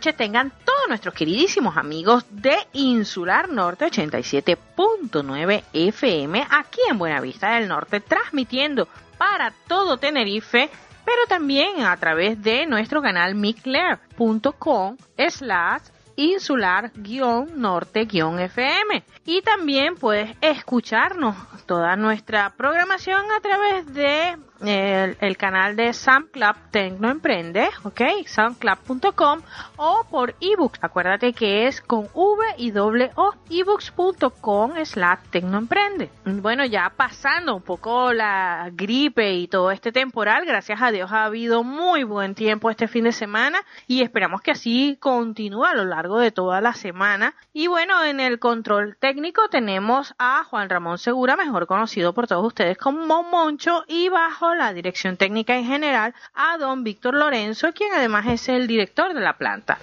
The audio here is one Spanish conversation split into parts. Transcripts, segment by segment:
tengan todos nuestros queridísimos amigos de Insular Norte 87.9 FM aquí en Buenavista del Norte, transmitiendo para todo Tenerife, pero también a través de nuestro canal miclair.com slash insular-norte-fm. Y también puedes escucharnos toda nuestra programación a través de el, canal de SoundCloud Tecno Emprende, ok, soundclub.com o por ebooks. Acuérdate que es con V y doble O, ebooks.com slash Emprende. Bueno, ya pasando un poco la gripe y todo este temporal, gracias a Dios ha habido muy buen tiempo este fin de semana y esperamos que así continúe a lo largo de toda la semana. Y bueno, en el control técnico tenemos a Juan Ramón Segura, mejor conocido por todos ustedes como Moncho, y bajo la dirección técnica en general a don Víctor Lorenzo, quien además es el director de la planta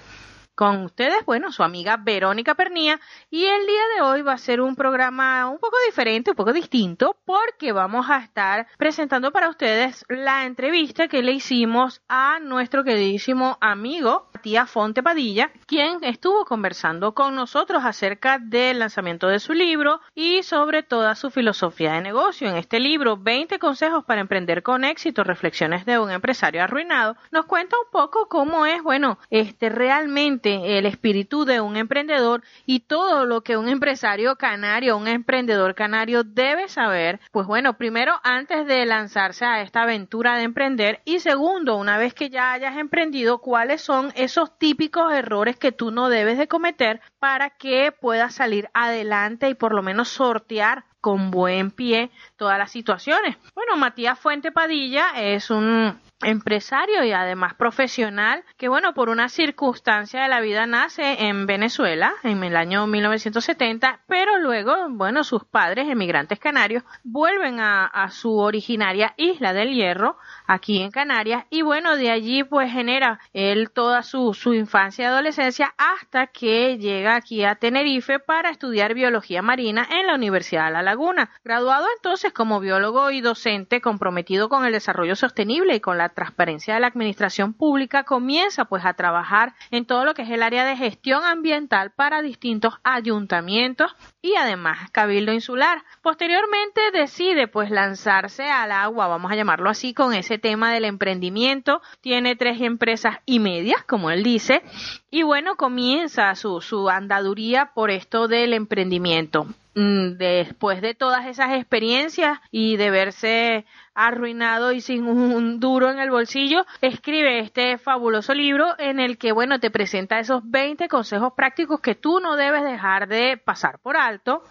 con ustedes, bueno, su amiga Verónica Pernía y el día de hoy va a ser un programa un poco diferente, un poco distinto, porque vamos a estar presentando para ustedes la entrevista que le hicimos a nuestro queridísimo amigo Matías Fonte Padilla, quien estuvo conversando con nosotros acerca del lanzamiento de su libro y sobre toda su filosofía de negocio. En este libro, 20 consejos para emprender con éxito, reflexiones de un empresario arruinado, nos cuenta un poco cómo es, bueno, este realmente el espíritu de un emprendedor y todo lo que un empresario canario, un emprendedor canario debe saber, pues bueno, primero antes de lanzarse a esta aventura de emprender y segundo, una vez que ya hayas emprendido, cuáles son esos típicos errores que tú no debes de cometer para que puedas salir adelante y por lo menos sortear con buen pie todas las situaciones. Bueno, Matías Fuente Padilla es un empresario y además profesional que bueno por una circunstancia de la vida nace en Venezuela en el año 1970 pero luego bueno sus padres emigrantes canarios vuelven a, a su originaria isla del Hierro aquí en Canarias y bueno de allí pues genera él toda su, infancia y adolescencia hasta que llega aquí a Tenerife para estudiar biología marina en la Universidad de La Laguna graduado entonces como biólogo y docente comprometido con el desarrollo sostenible y con la transparencia de la administración pública, comienza pues a trabajar en todo lo que es el área de gestión ambiental para distintos ayuntamientos y además Cabildo Insular. Posteriormente decide pues lanzarse al agua, vamos a llamarlo así, con ese tema del emprendimiento. Tiene tres empresas y medias, como él dice, y bueno, comienza su, su andaduría por esto del emprendimiento. Mm, después de todas esas experiencias y de verse arruinado y sin un duro en el bolsillo, escribe este fabuloso libro en el que, bueno, te presenta esos 20 consejos prácticos que tú no debes dejar de pasar por alto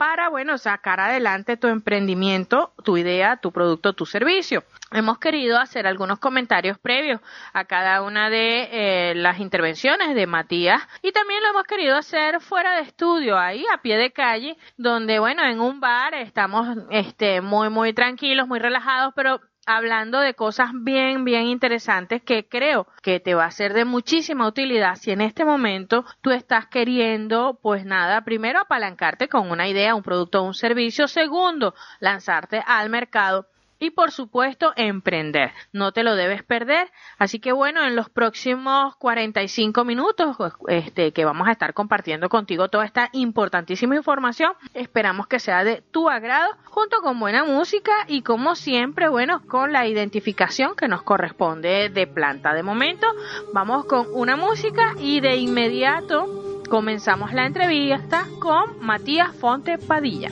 para, bueno, sacar adelante tu emprendimiento, tu idea, tu producto, tu servicio. Hemos querido hacer algunos comentarios previos a cada una de eh, las intervenciones de Matías y también lo hemos querido hacer fuera de estudio, ahí a pie de calle, donde, bueno, en un bar estamos este, muy, muy tranquilos, muy relajados, pero hablando de cosas bien, bien interesantes que creo que te va a ser de muchísima utilidad si en este momento tú estás queriendo, pues nada, primero apalancarte con una idea, un producto o un servicio, segundo, lanzarte al mercado y por supuesto emprender. No te lo debes perder. Así que bueno, en los próximos 45 minutos este, que vamos a estar compartiendo contigo toda esta importantísima información, esperamos que sea de tu agrado junto con buena música y como siempre, bueno, con la identificación que nos corresponde de planta. De momento, vamos con una música y de inmediato comenzamos la entrevista con Matías Fonte Padilla.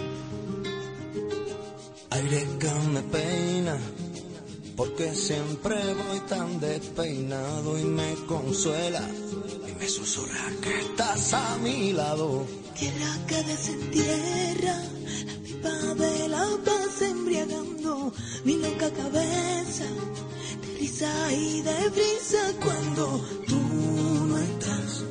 Aire que me peina, porque siempre voy tan despeinado y me consuela y me susurra que estás a mi lado. Tierra que desentierra, la pipa de la paz embriagando mi loca cabeza de risa y de brisa cuando tú no estás.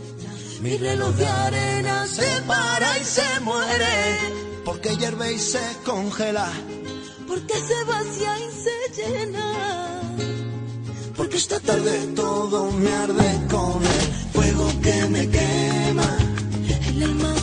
Mi reloj de arena se para y se muere, porque hierve y se congela, Porque se vacía y se llena. porque esta tarde todo me arde con el fuego que me quema. El alma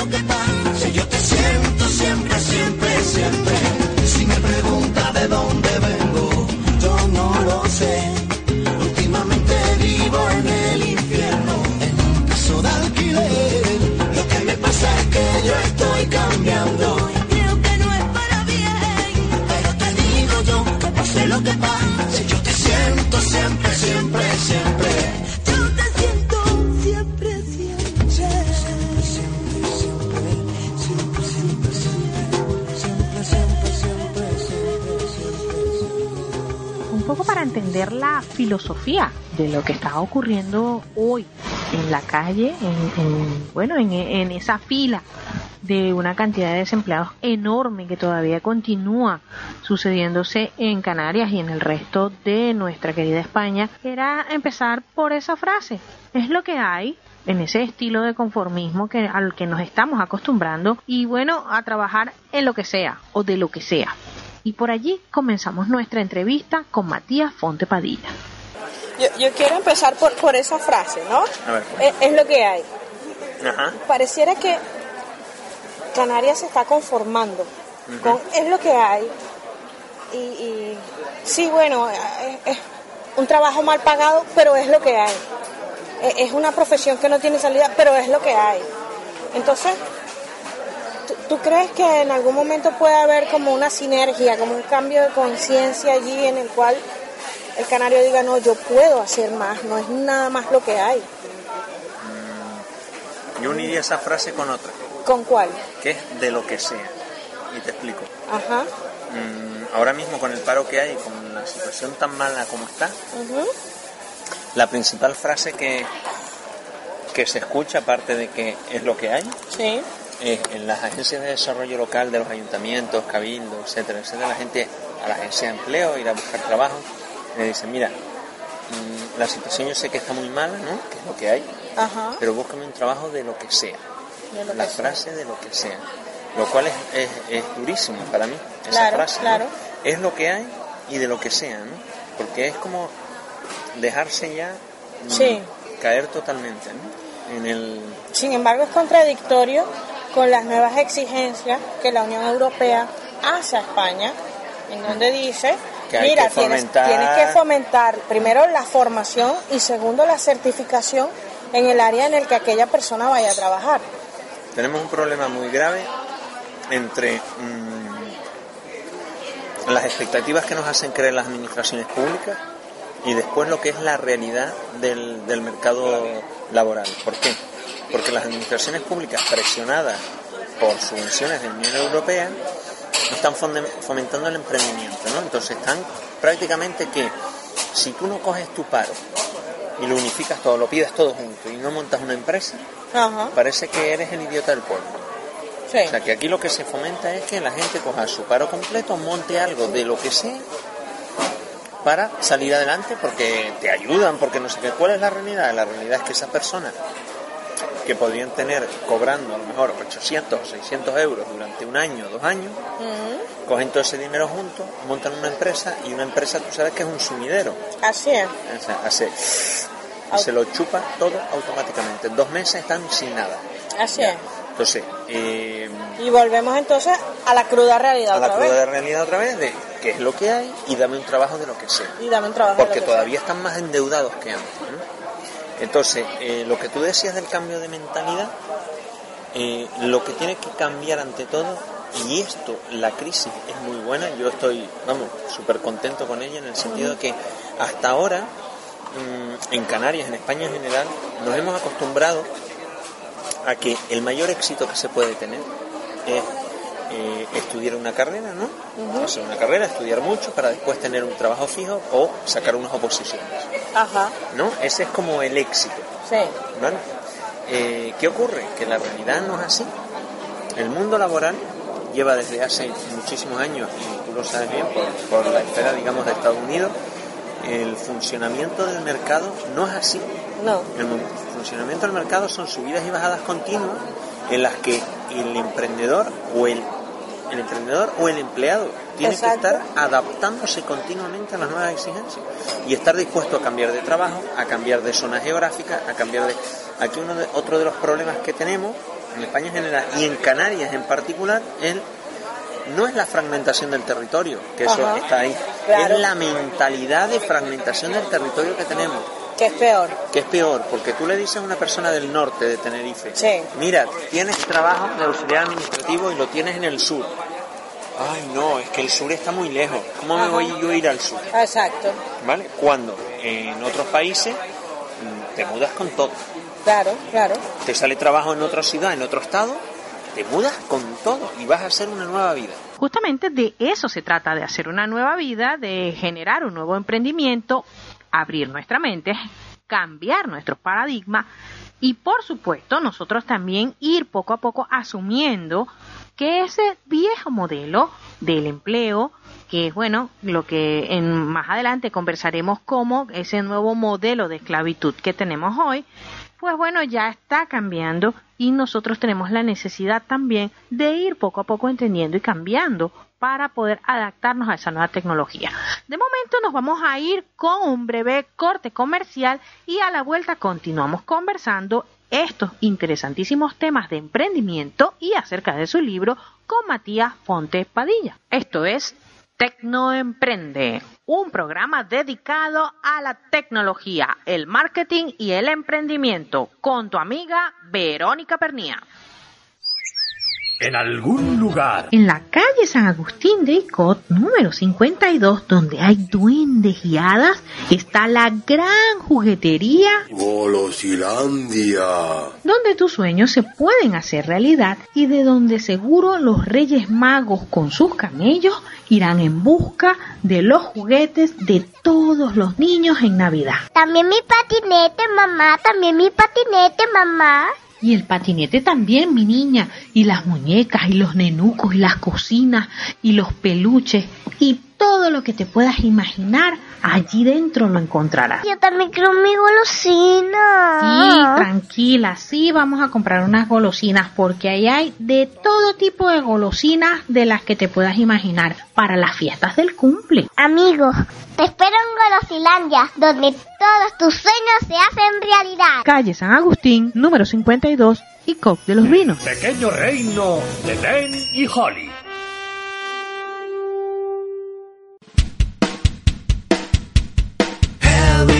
lo que pase, filosofía de lo que está ocurriendo hoy en la calle, en, en- bueno, en, en esa fila de una cantidad de desempleados enorme que todavía continúa sucediéndose en Canarias y en el resto de nuestra querida España, era empezar por esa frase. Es lo que hay en ese estilo de conformismo que, al que nos estamos acostumbrando y bueno, a trabajar en lo que sea o de lo que sea. Y por allí comenzamos nuestra entrevista con Matías Fonte Padilla. Yo, yo quiero empezar por, por esa frase, ¿no? A ver. Es, es lo que hay. Ajá. Pareciera que Canarias se está conformando con es lo que hay. Y, y sí, bueno, es, es un trabajo mal pagado, pero es lo que hay. Es, es una profesión que no tiene salida, pero es lo que hay. Entonces, ¿tú, tú crees que en algún momento puede haber como una sinergia, como un cambio de conciencia allí en el cual el canario diga, no, yo puedo hacer más, no es nada más lo que hay? Yo uniría esa frase con otra, ¿Con cuál? que es de lo que sea. Y te explico. Ajá. Mm, ahora mismo con el paro que hay, con la situación tan mala como está, la principal frase que, que se escucha, aparte de que es lo que hay, Sí. es en las agencias de desarrollo local de los ayuntamientos, cabildos, etcétera, etcétera, la gente a la agencia de empleo, ir a buscar trabajo, le dicen, mira, mm, la situación yo sé que está muy mala, ¿no? Que es lo que hay, Ajá. pero búscame un trabajo de lo que sea. Lo la que sea. frase de lo que sea. Lo cual es, es, es durísimo para mí, esa Claro, frase. ¿no? claro. Es lo que hay y de lo que sea, ¿no? Porque es como dejarse ya mm, Sí. caer totalmente, ¿no? En el... Sin embargo, es contradictorio con las nuevas exigencias que la Unión Europea hace a España, en donde dice, Que hay mira, que tienes, fomentar- tienes que fomentar primero la formación y segundo la certificación en el área en el que aquella persona vaya a trabajar. Tenemos un problema muy grave entre mm, las expectativas que nos hacen creer las administraciones públicas y después lo que es la realidad del, del mercado laboral. ¿Por qué? Porque las administraciones públicas presionadas por subvenciones de la Unión Europea están fomentando el emprendimiento, ¿no? Entonces están prácticamente que si tú no coges tu paro y lo unificas todo, lo pides todo junto y no montas una empresa, Ajá, parece que eres el idiota del pueblo. sí. O sea, que aquí lo que se fomenta es que la gente coja su paro completo, monte algo de lo que sea para salir adelante porque te ayudan, porque no sé qué. ¿Cuál es la realidad? La realidad es que esas personas que podrían tener cobrando a lo mejor 800 o 600 euros durante un año, dos años, cogen todo ese dinero juntos, montan una empresa y una empresa tú sabes que es un sumidero. Así es. O hace y se lo chupa todo automáticamente. En dos meses están sin nada. Así es. Entonces, eh, Y volvemos entonces a la cruda realidad a la otra cruda vez. realidad otra vez de qué es lo que hay y dame un trabajo de lo que sea. Y dame un trabajo. de lo Porque que todavía están más endeudados que antes. ¿no? Entonces, eh, lo que tú decías del cambio de mentalidad, eh, lo que tiene que cambiar ante todo, y esto, la crisis es muy buena, yo estoy, vamos, súper contento con ella en el sentido de que hasta ahora, mm, en Canarias, en España en general, nos hemos acostumbrado a que el mayor éxito que se puede tener es eh, estudiar una carrera, ¿no? Hacer una carrera, estudiar mucho para después tener un trabajo fijo o sacar unas oposiciones. Ajá, ¿no? Ese es como el éxito, sí. ¿vale? Eh, ¿Qué ocurre? Que la realidad no es así. El mundo laboral lleva desde hace muchísimos años, y tú lo sabes bien, por, por la esfera, digamos, de Estados Unidos, el funcionamiento del mercado no es así. No. El funcionamiento del mercado son subidas y bajadas continuas en las que el emprendedor o el, el emprendedor o el empleado tiene Exacto. que estar adaptándose continuamente a las nuevas exigencias y estar dispuesto a cambiar de trabajo, a cambiar de zona geográfica, a cambiar de aquí uno de, otro de los problemas que tenemos en España en general y en Canarias en particular el no es la fragmentación del territorio, que eso Ajá. está ahí, Claro. es la mentalidad de fragmentación del territorio que tenemos Que es peor. que es peor, porque tú le dices a una persona del norte de Tenerife, Sí. mira, tienes trabajo de auxiliar administrativo y lo tienes en el sur. Ay, no, es que el sur está muy lejos. ¿Cómo me voy yo a ir al sur? Exacto. ¿Vale? Cuando en otros países mm, te mudas con todo. Claro, claro. Te sale trabajo en otra ciudad, en otro estado, te mudas con todo y vas a hacer una nueva vida. Justamente de eso se trata, de hacer una nueva vida, de generar un nuevo emprendimiento, abrir nuestra mente, cambiar nuestro paradigma y por supuesto nosotros también ir poco a poco asumiendo que ese viejo modelo del empleo, que es bueno, lo que en, más adelante conversaremos como ese nuevo modelo de esclavitud que tenemos hoy, pues bueno, ya está cambiando y nosotros tenemos la necesidad también de ir poco a poco entendiendo y cambiando para poder adaptarnos a esa nueva tecnología. De momento nos vamos a ir con un breve corte comercial y a la vuelta continuamos conversando estos interesantísimos temas de emprendimiento y acerca de su libro con Matías Fontes Padilla. Esto es Tecnoemprende, un programa dedicado a la tecnología, el marketing y el emprendimiento, con tu amiga Verónica Pernía. En algún lugar. En la calle San Agustín de Icot, número 52, donde hay duendes y hadas, está la gran juguetería Golosilandia. donde tus sueños se pueden hacer realidad y de donde seguro los Reyes Magos con sus camellos irán en busca de los juguetes de todos los niños en Navidad. También mi patinete, mamá. También mi patinete, mamá. Y el patinete también, mi niña, y las muñecas, y los nenucos, y las cocinas, y los peluches, y todo lo que te puedas imaginar, allí dentro lo encontrarás. Yo también quiero mi golosina. Sí, tranquila, sí vamos a comprar unas golosinas porque ahí hay de todo tipo de golosinas de las que te puedas imaginar para las fiestas del cumple. Amigo, te espero en Golosilandia, donde todos tus sueños se hacen realidad. Calle San Agustín, número 52 y Coc de los Vinos. Pequeño reino de Ben y Holly.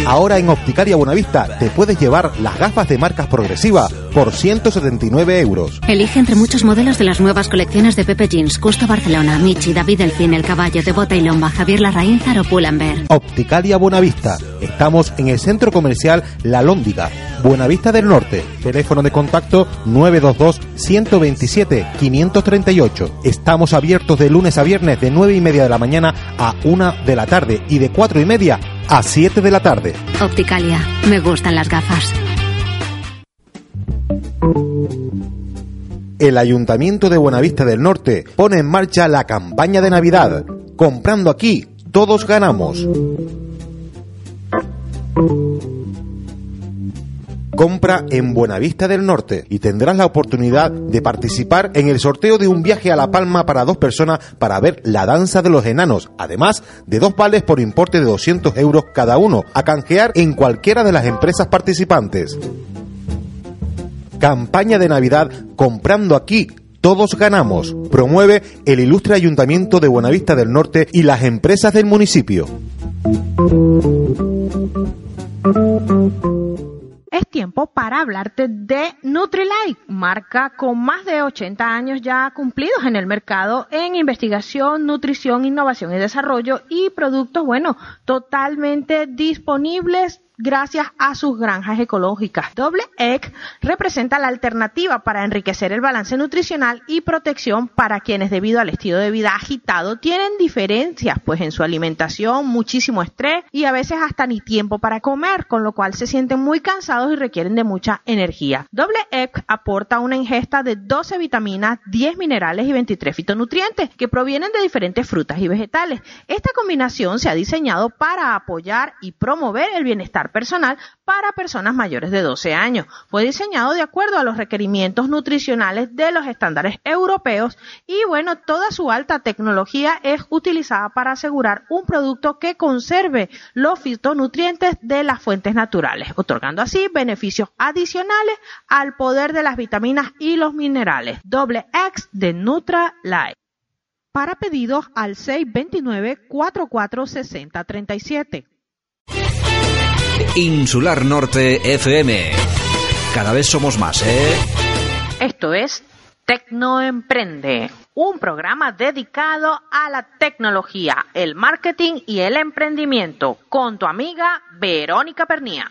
Ahora en Opticaria Buenavista te puedes llevar las gafas de marcas progresiva por 179 euros. Elige entre muchos modelos de las nuevas colecciones de Pepe Jeans, Custo Barcelona, Michi, David Delfín, El Caballo, de Bota y Lomba, Javier Larraín, Zaro Pull&Bear. Opticalia Buenavista. Estamos en el centro comercial La Lóndiga, Buenavista del Norte. Teléfono de contacto 922 127 538. Estamos abiertos de lunes a viernes de 9 y media de la mañana a 1 de la tarde y de 4 y media a 7 de la tarde. Opticalia, me gustan las gafas. El Ayuntamiento de Buenavista del Norte pone en marcha la campaña de Navidad. Comprando aquí, todos ganamos. Compra en Buenavista del Norte y tendrás la oportunidad de participar en el sorteo de un viaje a La Palma para dos personas para ver la danza de los enanos, además de dos vales por importe de 200 euros cada uno, a canjear en cualquiera de las empresas participantes. Campaña de Navidad comprando aquí. Todos ganamos. Promueve el ilustre Ayuntamiento de Buenavista del Norte y las empresas del municipio. Es tiempo para hablarte de Nutrilite, marca con más de 80 años ya cumplidos en el mercado en investigación, nutrición, innovación y desarrollo y productos, bueno, totalmente disponibles gracias a sus granjas ecológicas. Doble Egg representa la alternativa para enriquecer el balance nutricional y protección para quienes debido al estilo de vida agitado tienen diferencias pues en su alimentación, muchísimo estrés y a veces hasta ni tiempo para comer, con lo cual se sienten muy cansados y requieren de mucha energía. Doble Egg aporta una ingesta de 12 vitaminas, 10 minerales y 23 fitonutrientes que provienen de diferentes frutas y vegetales. Esta combinación se ha diseñado para apoyar y promover el bienestar personal para personas mayores de 12 años. Fue diseñado de acuerdo a los requerimientos nutricionales de los estándares europeos y bueno, toda su alta tecnología es utilizada para asegurar un producto que conserve los fitonutrientes de las fuentes naturales, otorgando así beneficios adicionales al poder de las vitaminas y los minerales. Doble X de Nutra Life. Para pedidos al 629 446037. Insular Norte FM. Cada vez somos más, ¿eh? Esto es Tecnoemprende, un programa dedicado a la tecnología, el marketing y el emprendimiento, con tu amiga Verónica Pernía.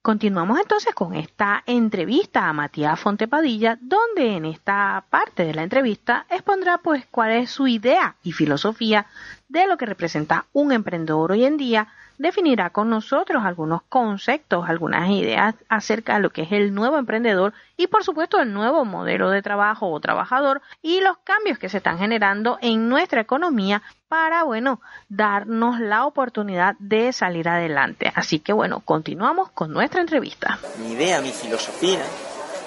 Continuamos entonces con esta entrevista a Matías Fontepadilla, donde en esta parte de la entrevista expondrá pues cuál es su idea y filosofía de lo que representa un emprendedor hoy en día, definirá con nosotros algunos conceptos, algunas ideas acerca de lo que es el nuevo emprendedor y por supuesto el nuevo modelo de trabajo o trabajador y los cambios que se están generando en nuestra economía para, bueno, darnos la oportunidad de salir adelante. Así que bueno, continuamos con nuestra entrevista. Mi idea, mi filosofía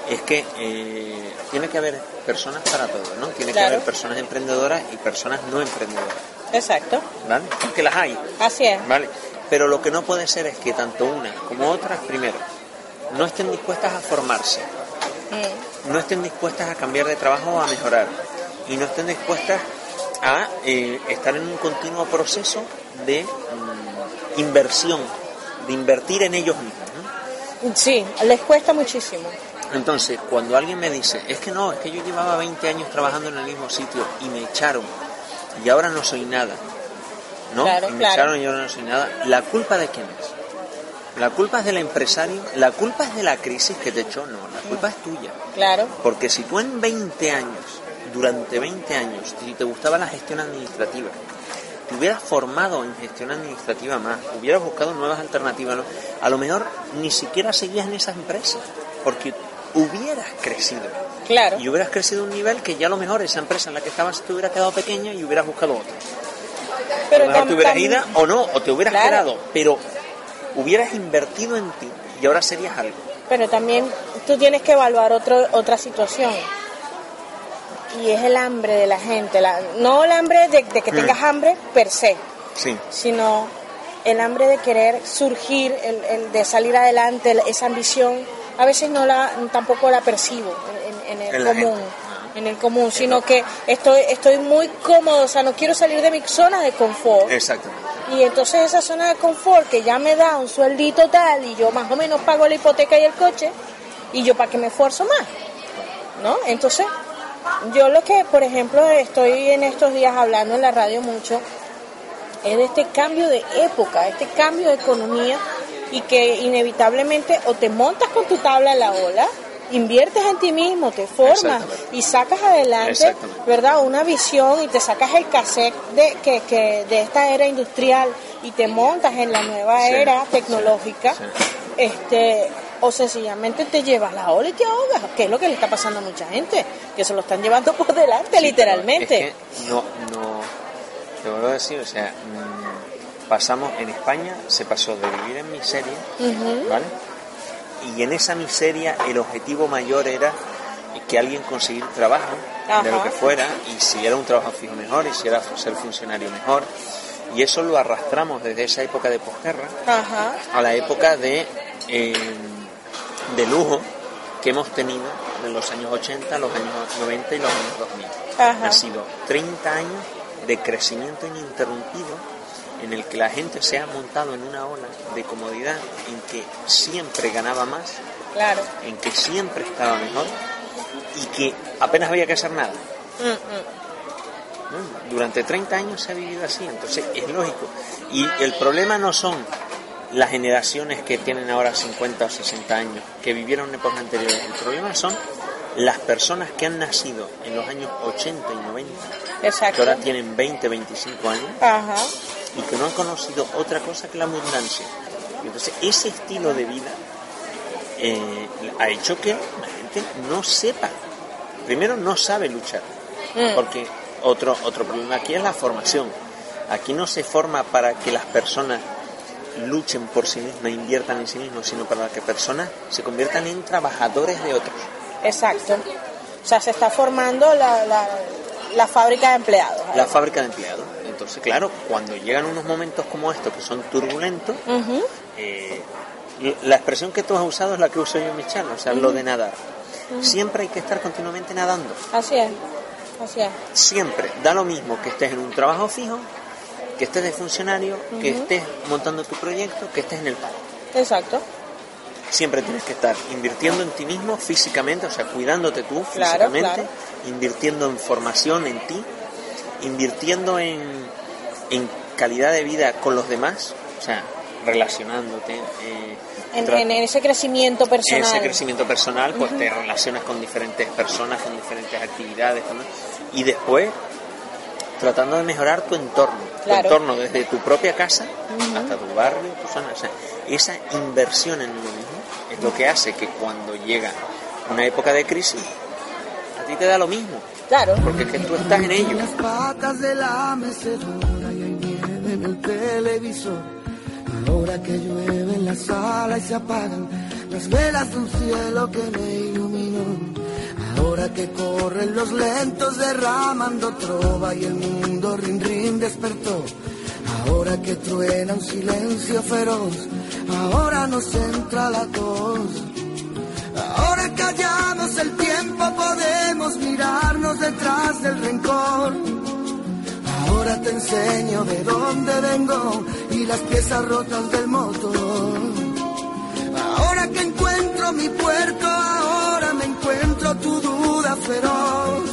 es que eh, tiene que haber personas para todo, ¿no? Tiene que haber personas emprendedoras y personas no emprendedoras, Exacto. ¿vale? Porque las hay, Así es. ¿vale? Pero lo que no puede ser es que tanto unas como otras, primero, no estén dispuestas a formarse, no estén dispuestas a cambiar de trabajo o a mejorar, y no estén dispuestas a eh, estar en un continuo proceso de mm, inversión, de invertir en ellos mismos, ¿no? Sí, les cuesta muchísimo. Entonces, cuando alguien me dice, es que no, es que yo llevaba 20 años trabajando en el mismo sitio y me echaron y ahora no soy nada, ¿no? Claro, y me claro. echaron y ahora no soy nada, ¿la culpa de quién es? ¿La culpa es del empresario? ¿La culpa es de la crisis que te echó? No, la culpa es tuya. Claro. Porque si tú en 20 años, durante 20 años, si te gustaba la gestión administrativa, te hubieras formado en gestión administrativa más, hubieras buscado nuevas alternativas, ¿no? a lo mejor ni siquiera seguías en esa empresa, porque hubieras crecido. Claro. Y hubieras crecido a un nivel que ya a lo mejor esa empresa en la que estabas te hubiera quedado pequeña y hubieras buscado otra. Pero te hubieras ido o no, o te hubieras Claro. quedado, pero hubieras invertido en ti y ahora serías algo. Pero también tú tienes que evaluar otro, otra situación. Y es el hambre de la gente. La, no el hambre de, de que Mm. tengas hambre per se, Sí. sino el hambre de querer surgir, el, el de salir adelante, el- esa ambición. A veces no la, tampoco la percibo en, en- el En común. gente. En el común, sino que estoy, estoy muy cómodo, o sea, no quiero salir de mi zona de confort. Exactamente. Y entonces esa zona de confort que ya me da un sueldito tal y yo más o menos pago la hipoteca y el coche, y yo para qué me esfuerzo más, ¿no? Entonces, yo lo que, por ejemplo, estoy en estos días hablando en la radio mucho, es de este cambio de época, este cambio de economía y que inevitablemente o te montas con tu tabla en la ola, inviertes en ti mismo, te formas y sacas adelante. ¿verdad? Una visión y te sacas el cassette de, que, que de esta era industrial y te montas en la nueva Sí, era tecnológica, sí. este o sencillamente te llevas la ola y te ahogas, que es lo que le está pasando a mucha gente, que se lo están llevando por delante literalmente. Es que no, no, te vuelvo a decir, o sea, mm, pasamos en España, se pasó de vivir en miseria. ¿vale? Y en esa miseria el objetivo mayor era que alguien conseguir trabajo, de lo que fuera, y si era un trabajo fijo mejor, y si era ser funcionario mejor. Y eso lo arrastramos desde esa época de posguerra Ajá. a la época de, eh, de lujo que hemos tenido en los años 80, los años 90 y los años 2000. Ajá. Han sido 30 años de crecimiento ininterrumpido en el que la gente se ha montado en una ola de comodidad en que siempre ganaba más, Claro. en que siempre estaba mejor y que apenas había que hacer nada. Mm, mm. Durante 30 años se ha vivido así, entonces es lógico. Y el problema no son las generaciones que tienen ahora 50 o 60 años, que vivieron en épocas anteriores. El problema son las personas que han nacido en los años 80 y 90, que ahora tienen 20, 25 años, Ajá. Y que no han conocido otra cosa que la abundancia. Y entonces ese estilo de vida eh, ha hecho que la gente no sepa, primero no sabe luchar, Mm. porque otro, otro problema aquí es la formación. Aquí no se forma para que las personas luchen por sí mismas, inviertan en sí mismos, sino para que personas se conviertan en trabajadores de otros. Exacto. O sea, se está formando la, la, la fábrica de empleados. La fábrica de empleados. Entonces, claro, cuando llegan unos momentos como estos que son turbulentos, eh, la expresión que tú has usado es la que uso yo en mi charla, o sea, lo de nadar. Siempre hay que estar continuamente nadando. Así es. Así es. Siempre. Da lo mismo que estés en un trabajo fijo, que estés de funcionario, que estés montando tu proyecto, que estés en el paro. Exacto. Siempre tienes que estar invirtiendo en ti mismo físicamente, o sea, cuidándote tú Claro, físicamente, claro. invirtiendo en formación en ti, invirtiendo en, en calidad de vida con los demás, o sea, relacionándote. eh, En, en ese crecimiento personal. ese crecimiento personal, pues te relacionas con diferentes personas, con diferentes actividades, y después tratando de mejorar tu entorno, Claro. tu entorno desde tu propia casa hasta tu barrio, tu zona. O sea, esa inversión en uno mismo es lo que hace que cuando llega una época de crisis, a ti te da lo mismo. Claro. Porque es que tú estás en ello. Las patas de la mecedora y hay nieve en el televisor. Ahora que llueve en la sala y se apagan las velas de un cielo que me iluminó. Ahora que corren los lentos derramando trova y el mundo rin rin despertó. Ahora que truena un silencio feroz, ahora nos entra la tos. Ahora callamos el tiempo, podemos mirarnos detrás del rencor. Ahora te enseño de dónde vengo y las piezas rotas del motor. Ahora que encuentro mi puerto, ahora me encuentro tu duda feroz.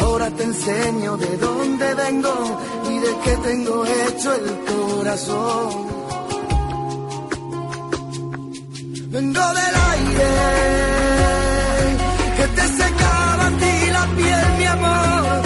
Ahora te enseño de dónde vengo y de qué tengo hecho el corazón. Vengo del aire que te secaba a ti la piel, mi amor.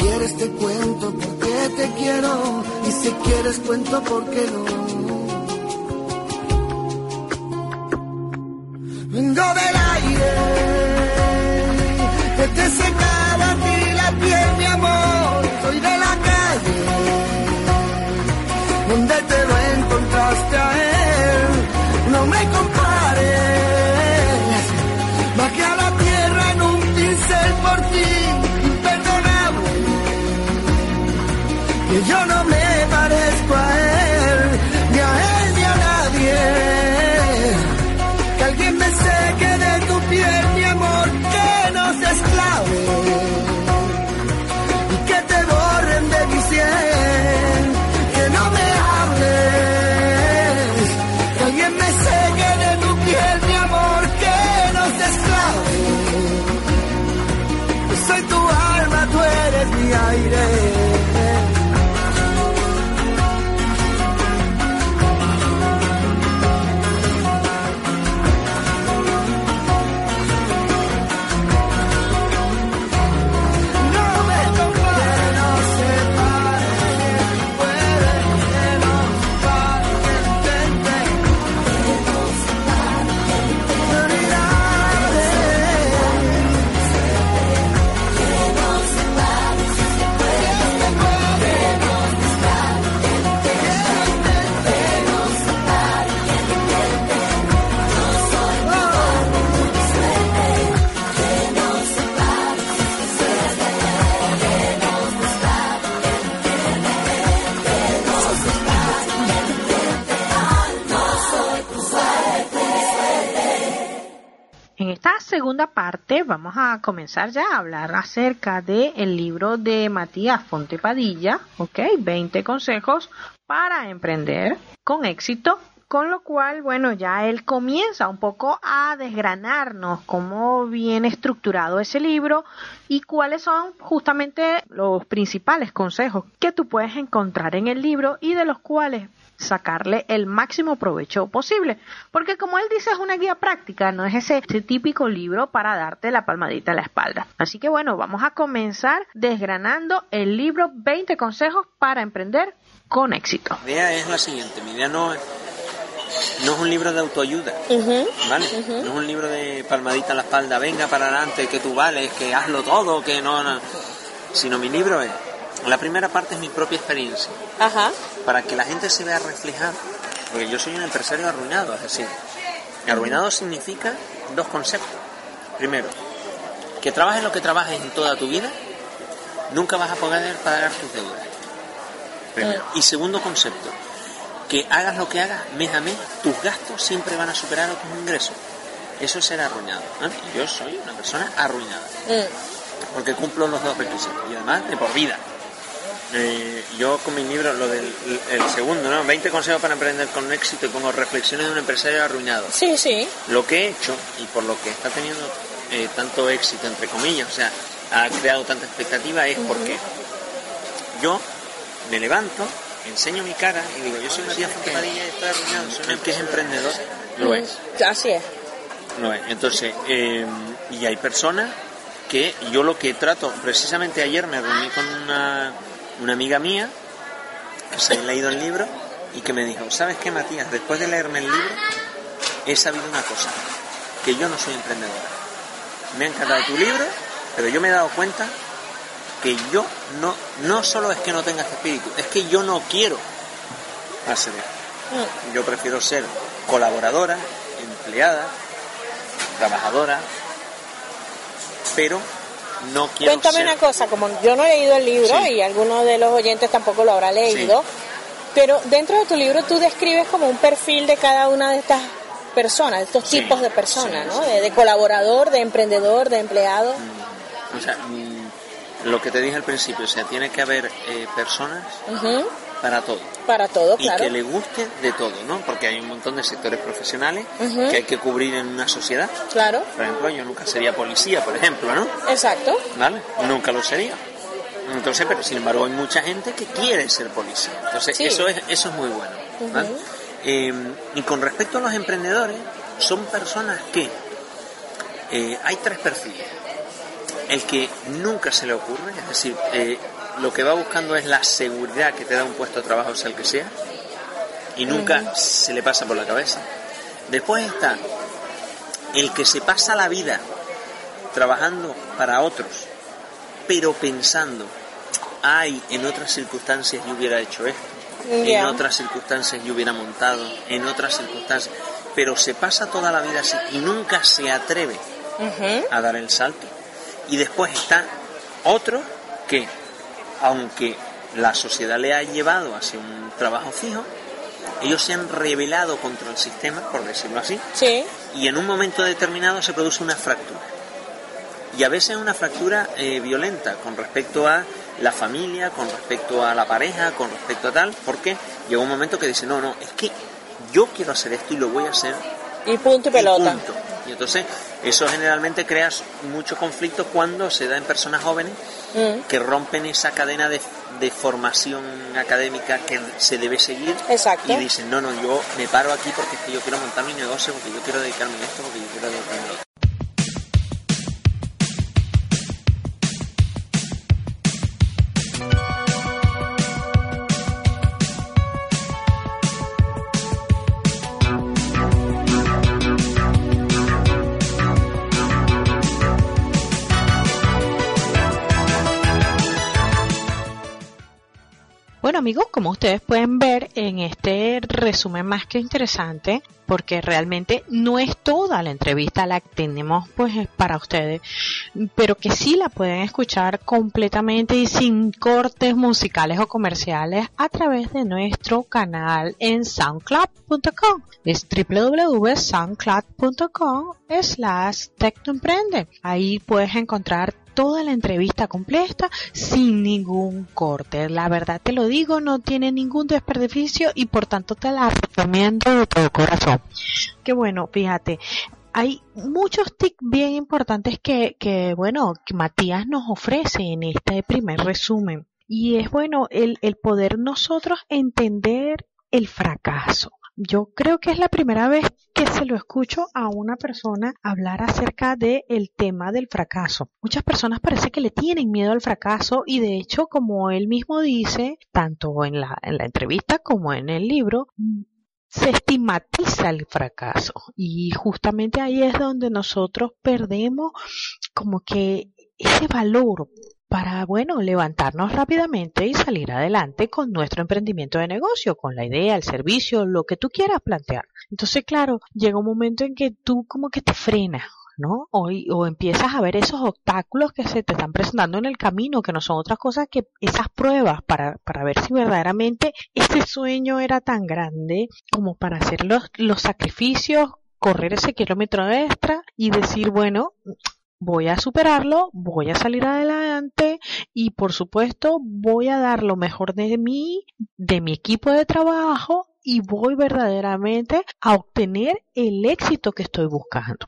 Quieres te cuento por qué te quiero y si quieres cuento por qué no. Comenzar ya a hablar acerca del el libro de Matías Fontepadilla, ¿ok? 20 consejos para emprender con éxito. Con lo cual, bueno, ya él comienza un poco a desgranarnos cómo viene estructurado ese libro y cuáles son justamente los principales consejos que tú puedes encontrar en el libro y de los cuales sacarle el máximo provecho posible. Porque como él dice, es una guía práctica, no es ese, ese típico libro para darte la palmadita en la espalda. Así que bueno, vamos a comenzar desgranando el libro 20 consejos para emprender con éxito. Mi idea es la siguiente, mi idea no es, no es un libro de autoayuda, ¿vale? No es un libro de palmadita en la espalda, venga para adelante, que tú vales, que hazlo todo, que no, no. Sino mi libro es, la primera parte es mi propia experiencia, Ajá. para que la gente se vea reflejada, porque yo soy un empresario arruinado, es decir, arruinado significa dos conceptos. Primero, que trabajes lo que trabajes en toda tu vida, nunca vas a poder pagar tus deudas. Primero. Y segundo concepto, que hagas lo que hagas mes a mes, tus gastos siempre van a superar a tus ingresos. Eso es ser arruinado. ¿no? Y yo soy una persona arruinada, porque cumplo los dos requisitos, y además de por vida. Eh, yo con mi libro, lo del el segundo, ¿no? 20 consejos para emprender con éxito y pongo reflexiones de un empresario arruinado. Sí, sí. Lo que he hecho y por lo que está teniendo eh, tanto éxito, entre comillas, o sea, ha creado tanta expectativa es porque yo me levanto, enseño mi cara y digo, yo soy Matías Fontepadilla y estoy arruinado, soy un que es emprendedor, lo es. Así es. No es. Entonces, eh, y hay personas que yo lo que trato, precisamente ayer me reuní con una, una amiga mía que se ha leído el libro y que me dijo, ¿sabes qué, Matías? Después de leerme el libro, he sabido una cosa, que yo no soy emprendedora. Me ha encantado tu libro, pero yo me he dado cuenta que yo no, no solo es que no tenga este espíritu, es que yo no quiero hacer esto. Yo prefiero ser colaboradora, empleada, trabajadora, pero no quiero Cuéntame ser- una cosa, como yo no he leído el libro Sí. y alguno de los oyentes tampoco lo habrá leído, pero dentro de tu libro tú describes como un perfil de cada una de estas personas, de estos Sí, tipos de personas, ¿no? De, de colaborador, de emprendedor, de empleado. O sea, mm, lo que te dije al principio, o sea, tiene que haber eh, personas para todo. Para todo, y claro. que le guste de todo, ¿no? Porque hay un montón de sectores profesionales que hay que cubrir en una sociedad. Claro, Por ejemplo, yo nunca sería policía, por ejemplo, ¿no? exacto. ¿Vale? Nunca lo sería. Entonces, pero sin embargo hay mucha gente que quiere ser policía. Entonces, Sí. eso es eso es muy bueno. Eh, y con respecto a los emprendedores, son personas que eh, hay tres perfiles. El que nunca se le ocurre, es decir, eh, lo que va buscando es la seguridad que te da un puesto de trabajo, sea el que sea, y nunca se le pasa por la cabeza. Después está el que se pasa la vida trabajando para otros, pero pensando, ay, en otras circunstancias yo hubiera hecho esto, en otras circunstancias yo hubiera montado, en otras circunstancias, pero se pasa toda la vida así y nunca se atreve a dar el salto. Y después está otro que, aunque la sociedad le ha llevado hacia un trabajo fijo, ellos se han rebelado contra el sistema, por decirlo así, Sí, y en un momento determinado se produce una fractura. Y a veces una fractura eh, violenta con respecto a la familia, con respecto a la pareja, con respecto a tal, porque llega un momento que dice, no, no, es que yo quiero hacer esto y lo voy a hacer y punto y pelota. punto. Y entonces eso generalmente crea muchos conflictos cuando se da en personas jóvenes Mm, que rompen esa cadena de, de formación académica que se debe seguir Exacto. y dicen, no, no, yo me paro aquí porque es que yo quiero montar mi negocio, porque yo quiero dedicarme a esto, porque yo quiero dedicarme a esto. Amigos, como ustedes pueden ver en este resumen más que interesante, porque realmente no es toda la entrevista la que tenemos pues para ustedes, pero que sí la pueden escuchar completamente y sin cortes musicales o comerciales a través de nuestro canal en soundcloud.com. Es www.soundcloud.com slash tecnoemprende. Ahí puedes encontrar toda la entrevista completa sin ningún corte. La verdad te lo digo, no tiene ningún desperdicio y por tanto te la recomiendo de todo corazón. Que bueno, fíjate, hay muchos tips bien importantes que, que, bueno, que Matías nos ofrece en este primer resumen. Y es bueno el, el poder nosotros entender el fracaso. Yo creo que es la primera vez que se lo escucho a una persona hablar acerca del el tema del fracaso. Muchas personas parece que le tienen miedo al fracaso y de hecho, como él mismo dice, tanto en la, en la entrevista como en el libro, se estigmatiza el fracaso y justamente ahí es donde nosotros perdemos como que ese valor para, bueno, levantarnos rápidamente y salir adelante con nuestro emprendimiento de negocio, con la idea, el servicio, lo que tú quieras plantear. Entonces, claro, llega un momento en que tú como que te frenas, ¿no? O, o, empiezas a ver esos obstáculos que se te están presentando en el camino, que no son otras cosas que esas pruebas para, para ver si verdaderamente ese sueño era tan grande como para hacer los, los sacrificios, correr ese kilómetro extra y decir, bueno, voy a superarlo, voy a salir adelante y por supuesto voy a dar lo mejor de mí, de mi equipo de trabajo y voy verdaderamente a obtener el éxito que estoy buscando.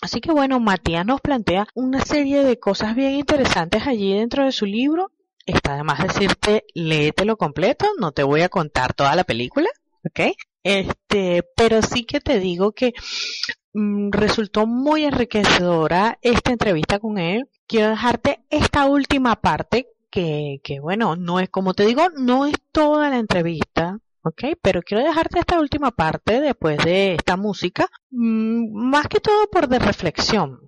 Así que bueno, Matías nos plantea una serie de cosas bien interesantes allí dentro de su libro. Está además decirte, léetelo completo, no te voy a contar toda la película, ¿ok? Este, pero sí que te digo que resultó muy enriquecedora esta entrevista con él. Quiero dejarte esta última parte que, que bueno, no es, como te digo, no es toda la entrevista, ¿ok? Pero quiero dejarte esta última parte después de esta música, mmm, más que todo por de reflexión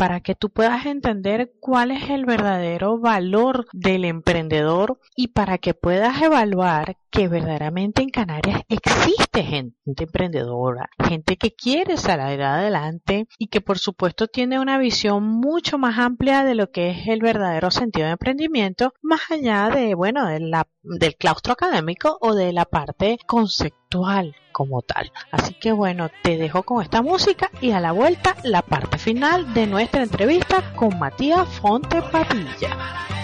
para que tú puedas entender cuál es el verdadero valor del emprendedor y para que puedas evaluar que verdaderamente en Canarias existe gente emprendedora, gente que quiere salir adelante y que por supuesto tiene una visión mucho más amplia de lo que es el verdadero sentido de emprendimiento, más allá de, bueno, del claustro académico o de la parte conceptual. Así que bueno, te dejo con esta música y a la vuelta la parte final de nuestra entrevista con Matías Fonte Papilla.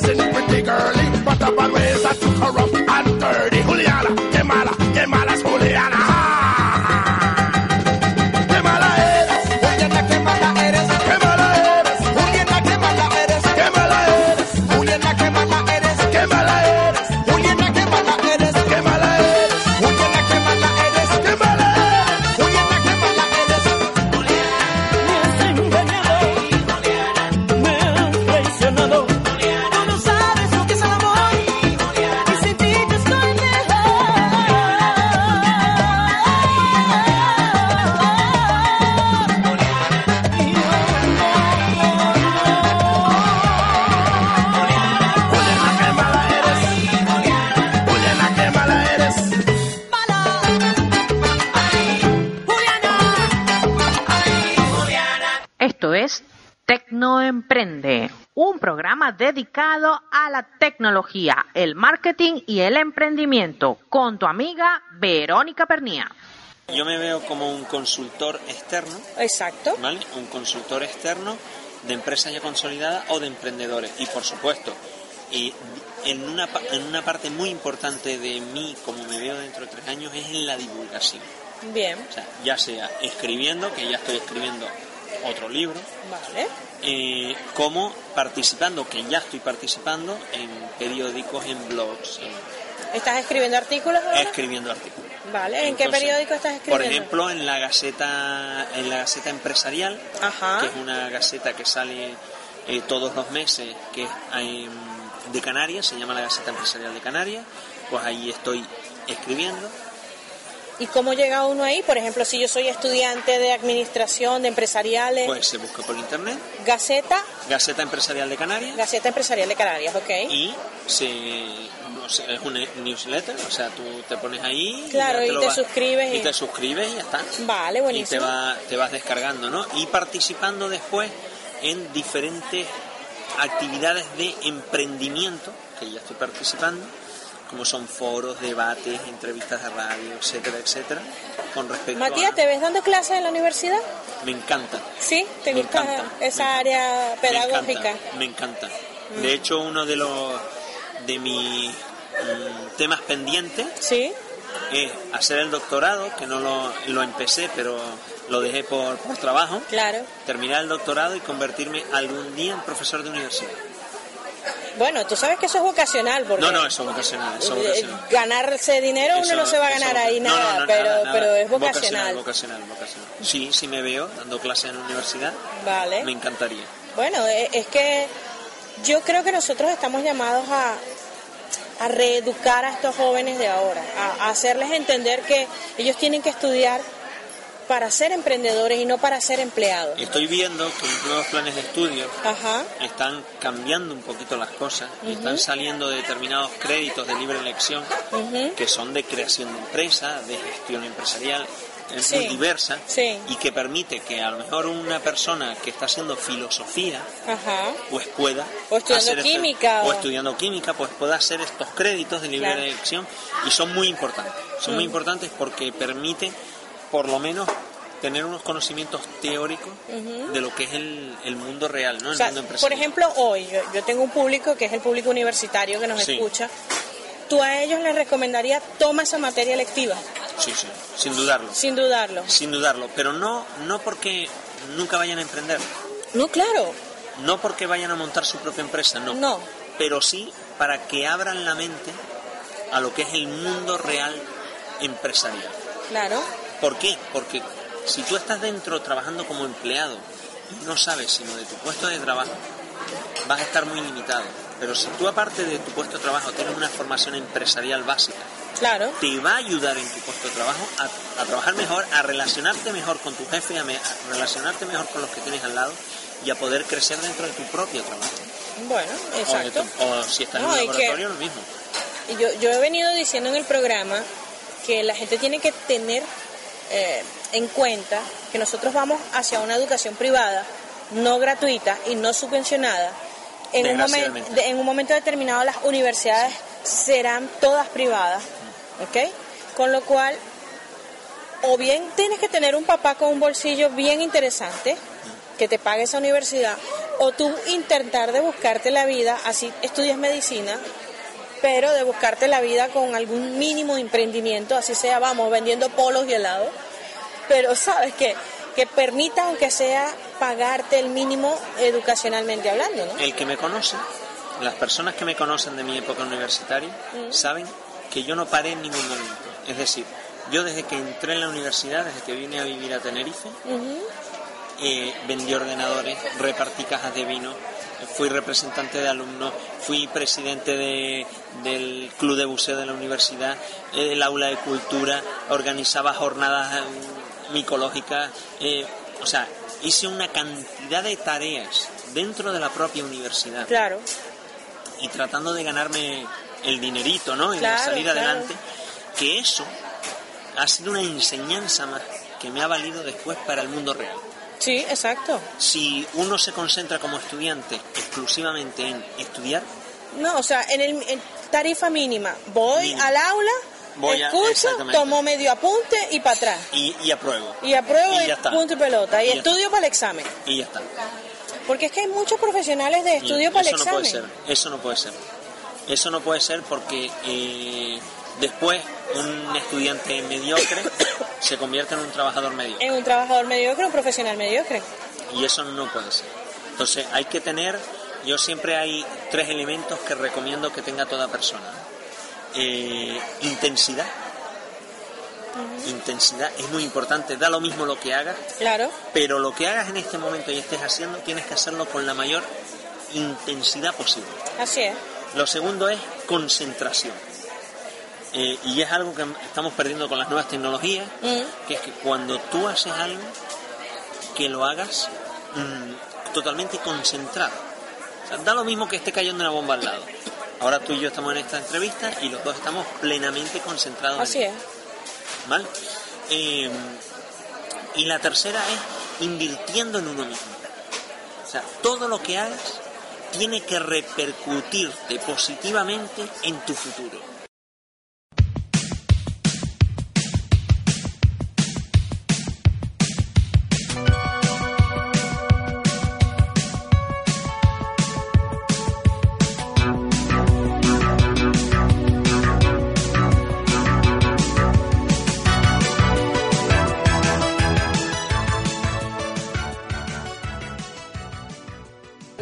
dressing pretty girly, but the bad ways I took her up. Dedicado a la tecnología, el marketing y el emprendimiento, con tu amiga Verónica Pernía. Yo me veo como un consultor externo. Exacto. ¿Vale? Un consultor externo de empresas ya consolidadas o de emprendedores. Y por supuesto, y en una, pa- en una parte muy importante de mí, como me veo dentro de tres años, es en la divulgación. Bien, O sea, ya sea escribiendo, que ya estoy escribiendo otro libro, vale. Eh, como participando, que ya estoy participando en periódicos, en blogs, en- ¿Estás escribiendo artículos ahora? escribiendo artículos. Vale, ¿en qué periódico estás escribiendo? Por ejemplo, en la Gaceta, en la Gaceta Empresarial, Ajá. que es una gaceta que sale eh, todos los meses, que es em, de Canarias, se llama la Gaceta Empresarial de Canarias, pues ahí estoy escribiendo. ¿Y cómo llega uno ahí? Por ejemplo, si yo soy estudiante de administración, de empresariales, Pues se busca por internet, Gaceta, Gaceta Empresarial de Canarias, Gaceta Empresarial de Canarias, ¿ok? y se, no sé, es un newsletter, o sea, tú te pones ahí Claro, y lo te vas- suscribes y y- te suscribes y ya está. Vale, y te, buenísimo. va, te vas descargando, ¿no? Y participando después en diferentes actividades de emprendimiento, que ya estoy participando, como son foros, debates, entrevistas de radio, etcétera, etcétera, con respecto Matías, a... ¿te ves dando clases en la universidad? Me encanta. ¿Sí? ¿Te Me gusta encanta, esa área pedagógica? Me encanta. Mm. De hecho, uno de los de mis mm, temas pendientes ¿Sí? es hacer el doctorado, que no lo, lo empecé, pero lo dejé por, por trabajo. Claro. Terminar el doctorado y convertirme algún día en profesor de universidad. Bueno, tú sabes que eso es vocacional, porque No, no, eso es vocacional. Eso es eh, vocacional. ganarse dinero uno no se va a ganar ahí no, nada, no, pero, nada, nada. pero es vocacional. Vocacional, vocacional, Sí, sí me veo dando clases en la universidad. Vale. Me encantaría. Bueno, e- es que yo creo que nosotros estamos llamados a, a reeducar a estos jóvenes de ahora, a, a hacerles entender que ellos tienen que estudiar para ser emprendedores y no para ser empleados. Estoy viendo que los nuevos planes de estudio Ajá. están cambiando un poquito las cosas y están saliendo determinados créditos de libre elección que son de creación de empresa, de gestión empresarial, es Sí. muy diversa Sí. y que permite que a lo mejor una persona que está haciendo filosofía Ajá. pues pueda O estudiando hacer este- química, o o- estudiando química pues pueda hacer estos créditos de libre Claro. elección y son muy importantes son muy Mm. importantes porque permiten por lo menos tener unos conocimientos teóricos de lo que es el, el mundo real no O el sea, mundo por ejemplo, hoy yo, yo tengo un público que es el público universitario que nos Sí. escucha. ¿Tú a ellos les recomendarías toma esa materia electiva? sí sí sin dudarlo Sin dudarlo. sin dudarlo pero no no porque nunca vayan a emprender No, claro. no porque vayan a montar su propia empresa no No. pero sí para que abran la mente a lo que es el mundo real empresarial Claro. ¿Por qué? Porque si tú estás dentro trabajando como empleado y no sabes sino de tu puesto de trabajo, vas a estar muy limitado. Pero si tú aparte de tu puesto de trabajo tienes una formación empresarial básica, Claro. te va a ayudar en tu puesto de trabajo a, a trabajar mejor, a relacionarte mejor con tu jefe, a, me- a relacionarte mejor con los que tienes al lado y a poder crecer dentro de tu propio trabajo. Bueno, O, exacto. tu- o si estás No, en un que- laboratorio, lo mismo. Yo, yo he venido diciendo en el programa que la gente tiene que tener eh, en cuenta que nosotros vamos hacia una educación privada, no gratuita y no subvencionada. En un, momen- Desgraciadamente. de- en un momento determinado las universidades serán todas privadas, ¿ok? Con lo cual, o bien tienes que tener un papá con un bolsillo bien interesante que te pague esa universidad, o tú intentar de buscarte la vida, así estudias medicina, pero de buscarte la vida con algún mínimo emprendimiento, así sea, vamos, vendiendo polos y helados, pero sabes que, que permita, aunque sea, pagarte el mínimo educacionalmente hablando, ¿no? El que me conoce, las personas que me conocen de mi época universitaria, Mm. saben que yo no paré en ningún momento. Es decir, yo desde que entré en la universidad, desde que vine a vivir a Tenerife, eh, vendí ordenadores, repartí cajas de vino, fui representante de alumnos, fui presidente de- del club de buceo de la universidad, el aula de cultura, organizaba jornadas eh, micológicas, eh, o sea, hice una cantidad de tareas dentro de la propia universidad Claro, y tratando de ganarme el dinerito, ¿no? Y Claro, de salir claro. adelante, que eso ha sido una enseñanza más que me ha valido después para el mundo real. Sí, exacto. Si uno se concentra como estudiante exclusivamente en estudiar, No, o sea, en el en tarifa mínima, voy Mínima. al aula, Voy escucho, tomo medio apunte y para atrás. y, y apruebo. Y apruebo Y y, ya está. punto y pelota. Y, estudio para el examen. Y ya está. Porque es que hay muchos profesionales de estudio para el eso no puede examen. ser, eso no puede ser. Eso no puede ser porque eh, después un estudiante mediocre se convierte en un trabajador mediocre. En un trabajador mediocre, un profesional mediocre. Y eso no puede ser. Entonces hay que tener, yo siempre hay tres elementos que recomiendo que tenga toda persona. Eh, intensidad. Intensidad es muy importante, da lo mismo lo que hagas, Claro. pero lo que hagas en este momento y estés haciendo, tienes que hacerlo con la mayor intensidad posible. Así es. Lo segundo es concentración. Eh, y es algo que estamos perdiendo con las nuevas tecnologías, Mm. que es que cuando tú haces algo, que lo hagas mm, totalmente concentrado. O sea, da lo mismo que esté cayendo una bomba al lado. Ahora tú y yo estamos en esta entrevista y los dos estamos plenamente concentrados. en Así ella. es. ¿Vale? Eh, y la tercera es invirtiendo en uno mismo. O sea, todo lo que hagas tiene que repercutirte positivamente en tu futuro.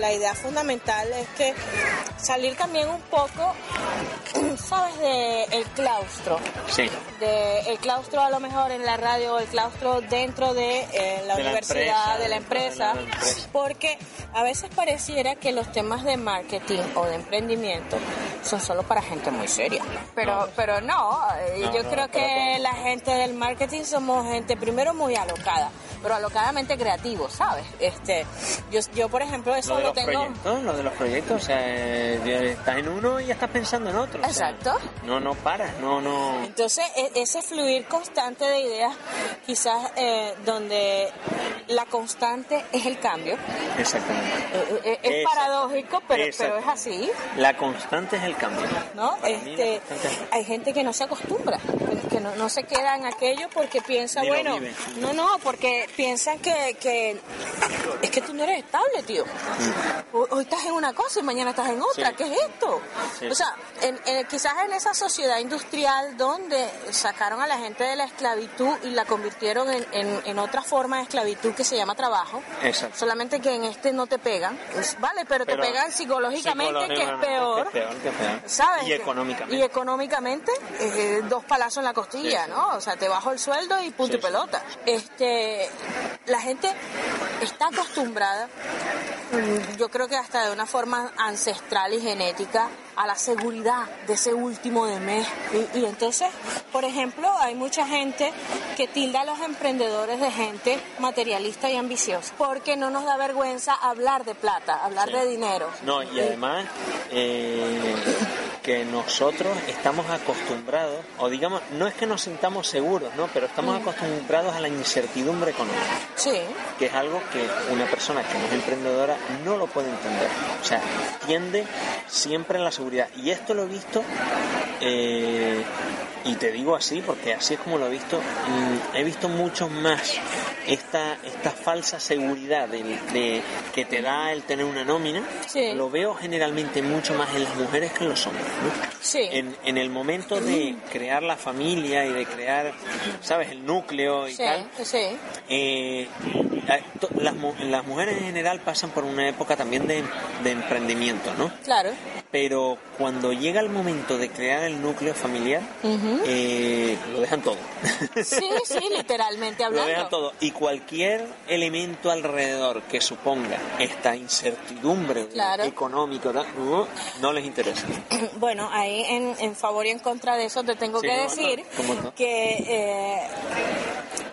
La idea fundamental es que salir también un poco, ¿sabes?, de el claustro. Sí. De el claustro a lo mejor en la radio, el claustro dentro de eh, la De la universidad, empresa, de la de empresa, la empresa. porque a veces pareciera que los temas de marketing o de emprendimiento son solo para gente muy seria. Pero, pero no, eh, No, yo no, creo que la gente del marketing somos gente primero muy alocada, pero alocadamente creativos, ¿sabes? Este, yo, yo por ejemplo eso Lo de lo los tengo... proyectos, lo de los proyectos, o sea, eh, estás en uno y ya estás pensando en otro. o sea, Exacto. no, no paras, no, no. Entonces, e- ese fluir constante de ideas, quizás eh, donde la constante es el cambio. Exactamente. Eh, eh, es paradójico, pero, pero es así, La constante es el cambio. ¿no? Para Este, es- hay gente que no se acostumbra, que- no, no se queda en aquello porque piensa, Ni bueno, vive. no, no, porque piensan que, que es que tú no eres estable, tío. Hoy, hoy estás en una cosa y mañana estás en otra. Sí. ¿Qué es esto? O sea, en- en- quizás en esa sociedad industrial donde sacaron a la gente de la esclavitud y la convirtieron en, en- en otra forma de esclavitud que se llama trabajo. Exacto. Solamente que en este no te pegan, pues, vale, pero, Pero te pegan psicológicamente, que es peor. que es peor, que es peor. ¿Sabes? Y económicamente. Y económicamente, eh, dos palazos en la costilla, Sí. ¿no? O sea, te bajo el sueldo y punto Sí, y pelota. Este, la gente está acostumbrada, mm, yo creo que hasta de una forma ancestral y genética, a la seguridad de ese último de mes. Y, y entonces, por ejemplo, hay mucha gente que tilda a los emprendedores de gente materialista y ambiciosa, porque no nos da vergüenza hablar de plata, hablar Sí. de dinero. No, y además eh, que nosotros estamos acostumbrados, o digamos, no es que nos sintamos seguros, ¿no? Pero estamos Mm. acostumbrados a la incertidumbre económica, Sí. que es algo que una persona que no es emprendedora no lo puede entender. O sea, tiende siempre a la seguridad. Y esto lo he visto, eh, y te digo así, porque así es como lo he visto, mm, he visto mucho más esta, esta falsa seguridad de, de- que te da el tener una nómina, lo veo generalmente mucho más en las mujeres que en los hombres. ¿no? Sí. En, en el momento de crear la familia y de crear, ¿sabes?, el núcleo y Sí, tal, sí. eh, las, las mujeres en general pasan por una época también de, de emprendimiento, ¿no? Claro. Pero cuando llega el momento de crear el núcleo familiar, Ujú. eh, lo dejan todo. Sí, sí, literalmente Lo dejan hablando. todo. Y cualquier elemento alrededor que suponga esta incertidumbre Claro. económica, no, no les interesa. Bueno, ahí en, en favor y en contra de eso te tengo Sí, que no, decir que eh,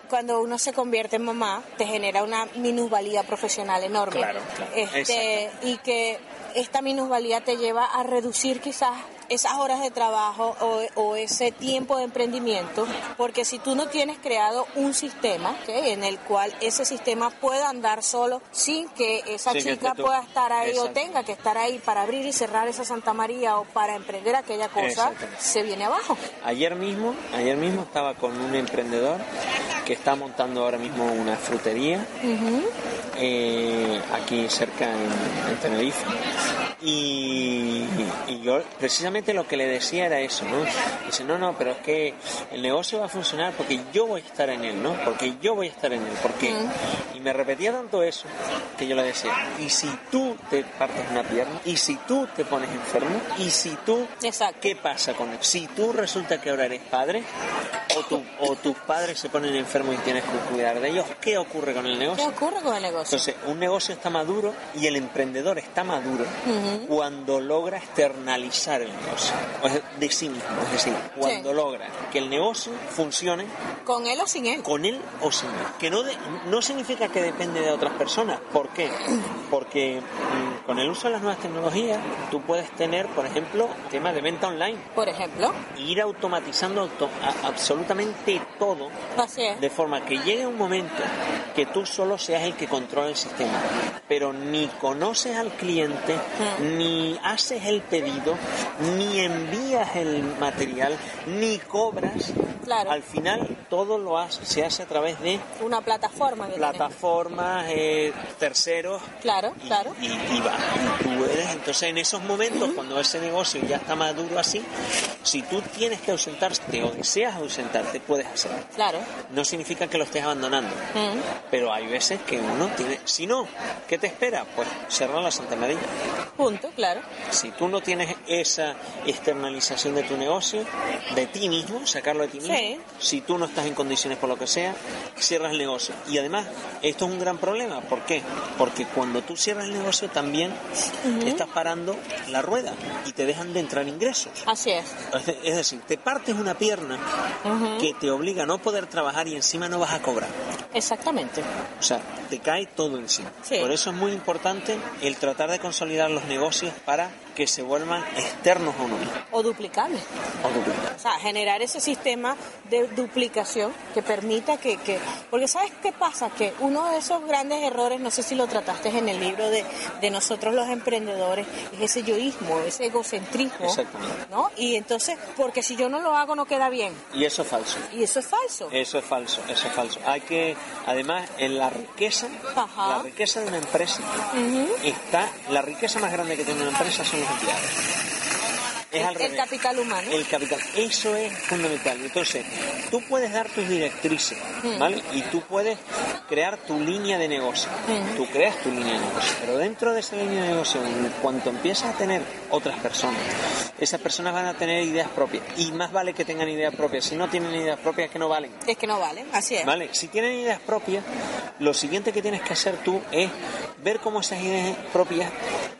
cuando uno se convierte en mamá te genera una minusvalía profesional enorme. Claro, claro. Este, y que esta minusvalía te lleva a reducir quizás esas horas de trabajo o, o ese tiempo de emprendimiento, porque si tú no tienes creado un sistema en el cual ese sistema pueda andar solo sin que esa chica pueda estar ahí o tenga que estar ahí para abrir y cerrar esa Santa María o para emprender aquella cosa, se viene abajo. Ayer mismo, ayer mismo estaba con un emprendedor que está montando ahora mismo una frutería eh, aquí cerca en, en Tenerife. Y, y yo precisamente lo que le decía era eso, ¿no? Dice, no, no, pero es que el negocio va a funcionar porque yo voy a estar en él, ¿no? Porque yo voy a estar en él, porque... Y me repetía tanto eso que yo le decía, y si tú te partes una pierna, y si tú te pones enfermo, y si tú... ¿Qué pasa con él? Si tú resulta que ahora eres padre, o, tu, o tus padres se ponen enfermos y tienes que cuidar de ellos, ¿qué ocurre con el ¿Qué negocio? ocurre con el negocio? Entonces, un negocio está maduro y el emprendedor está maduro cuando logra externalizar el negocio o es de sí mismo, es decir, cuando Sí. logra que el negocio funcione Con él o sin él. con él o sin él. Que no, de- no significa que depende de otras personas. ¿Por qué? Porque mm, con el uso de las nuevas tecnologías tú puedes tener, por ejemplo, temas de venta online. Por ejemplo. Ir automatizando auto- a- absolutamente todo Así es. de forma que llegue un momento que tú solo seas el que controla el sistema, pero ni conoces al cliente, ni haces el pedido, ni envías el material, ni cobras. Claro. Al final todo lo hace, se hace a través de Una plataforma que plataformas, eh, terceros Claro, claro. y, y va. y tú eres, entonces en esos momentos, cuando ese negocio ya está maduro así, si tú tienes que ausentarte o deseas ausentarte, puedes hacerlo. Claro. No significa que lo estés abandonando, pero hay veces que uno tiene, si no, ¿qué te espera? Pues cerrar la Santa María. Punto, claro. Si tú no tienes esa externalización de tu negocio, de ti mismo, sacarlo de ti mismo, Sí. si tú no estás en condiciones por lo que sea, cierras el negocio. Y además, esto es un gran problema. ¿Por qué? Porque cuando tú cierras el negocio también estás parando la rueda y te dejan de entrar ingresos. Así es. Es de- Es decir, te partes una pierna que te obliga a no poder trabajar y encima no vas a cobrar. Exactamente. O sea, te cae todo encima. Sí. Por eso es muy importante el tratar de consolidar los negocios para que se vuelvan externos a uno mismo. O duplicable. O duplicar. O sea, generar ese sistema de duplicación que permita que, que... Porque ¿sabes qué pasa? Que uno de esos grandes errores, no sé si lo trataste en el libro de, de nosotros los emprendedores, es ese yoísmo, ese egocentrismo. Exactamente. ¿No? Y entonces, porque si yo no lo hago no queda bien. Y eso es falso. Y eso es falso. Eso es falso, eso es falso. Hay que, además, en la riqueza, Ajá. la riqueza de una empresa está, la riqueza más grande que tiene una empresa son los empleados. Es al El, revés. capital humano. El capital, eso es fundamental. Entonces, tú puedes dar tus directrices, Mm. ¿vale? Y tú puedes crear tu línea de negocio. Mm. Tú creas tu línea de negocio. Pero dentro de esa línea de negocio, cuanto empiezas a tener otras personas, esas personas van a tener ideas propias. Y más vale que tengan ideas propias. Si no tienen ideas propias, que no valen. Es que no vale, así es. ¿Vale? Si tienen ideas propias, lo siguiente que tienes que hacer tú es ver cómo esas ideas propias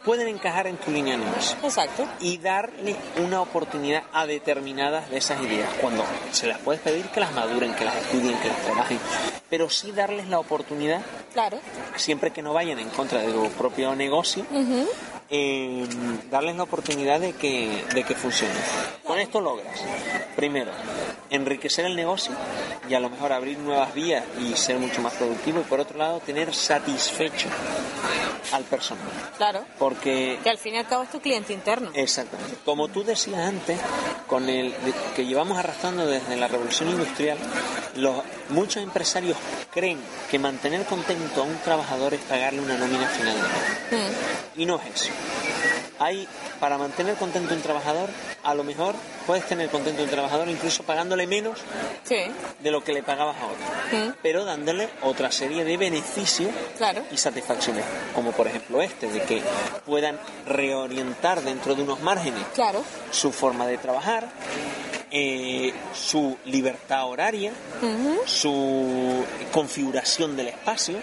pueden encajar en tu línea de negocio. Exacto. Y darle una oportunidad a determinadas de esas ideas. Cuando se las puedes pedir que las maduren, que las estudien, que las trabajen. Pero sí darles la oportunidad, Claro. siempre que no vayan en contra de tu propio negocio. Eh, darles la oportunidad de que, de que funcione. Con esto logras, primero, enriquecer el negocio y a lo mejor abrir nuevas vías y ser mucho más productivo y por otro lado tener satisfecho al personal. Claro. Porque Que al fin y al cabo es tu cliente interno. Exactamente. Como tú decías antes, con el que llevamos arrastrando desde la revolución industrial, los, muchos empresarios creen que mantener contento a un trabajador es pagarle una nómina final de mes. Mm. Y no es eso. Hay, para mantener contento un trabajador, a lo mejor puedes tener contento un trabajador incluso pagándole menos Sí. de lo que le pagabas a otro, pero dándole otra serie de beneficios Claro. y satisfacciones, como por ejemplo este, de que puedan reorientar dentro de unos márgenes Claro. su forma de trabajar, eh, su libertad horaria, su configuración del espacio,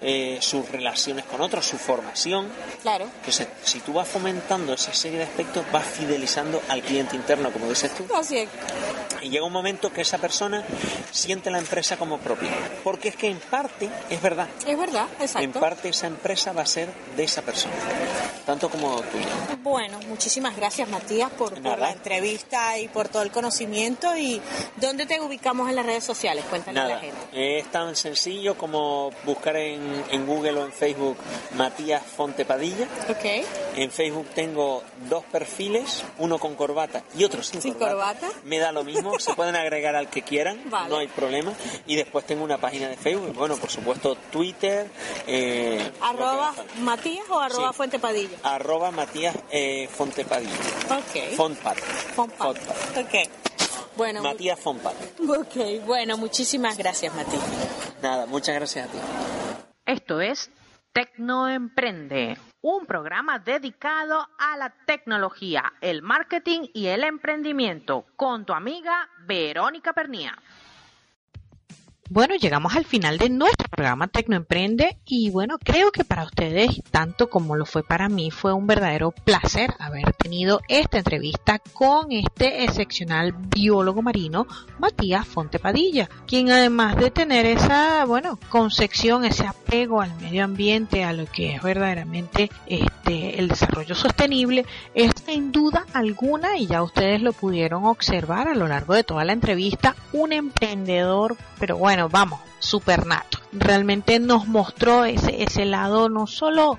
eh, sus relaciones con otros, su formación. Claro. Entonces, si tú vas fomentando esa serie de aspectos, vas fidelizando al cliente interno, como dices tú. Así es. Y llega un momento que esa persona siente la empresa como propia. Porque es que en parte, es verdad, Es verdad, exacto. en parte esa empresa va a ser de esa persona, tanto como tuya. Bueno, muchísimas gracias Matías por, la entrevista y por todo el conocimiento. ¿Y dónde te ubicamos en las redes sociales? Cuéntale a la gente. es tan sencillo como buscar en, en Google o en Facebook Matías Fontepadilla. Ok. En Facebook tengo dos perfiles, uno con corbata y otro sin, ¿Sin corbata? Me da lo mismo, se pueden agregar al que quieran, Vale. no hay problema. Y después tengo una página de Facebook, bueno, por supuesto Twitter, eh, ¿Arroba Matías o arroba Sí. Fuente Padilla? arroba Matías eh, Fontepadilla. Ok. Fontpad. Fonpad. Ok. Bueno, Matías Fontpad. ok. Bueno, muchísimas gracias Matías. Nada, muchas gracias a ti. Esto es Tecnoemprende, un programa dedicado a la tecnología, el marketing y el emprendimiento con tu amiga Verónica Pernía. Bueno, llegamos al final de nuestro programa Tecnoemprende y bueno, creo que para ustedes, tanto como lo fue para mí, fue un verdadero placer haber tenido esta entrevista con este excepcional biólogo marino, Matías Fontepadilla, quien además de tener esa, bueno, concepción, ese apego al medio ambiente, a lo que es verdaderamente este, el desarrollo sostenible, es sin duda alguna, y ya ustedes lo pudieron observar a lo largo de toda la entrevista, un emprendedor, pero bueno, vamos, super nato. Realmente nos mostró ese, ese lado no solo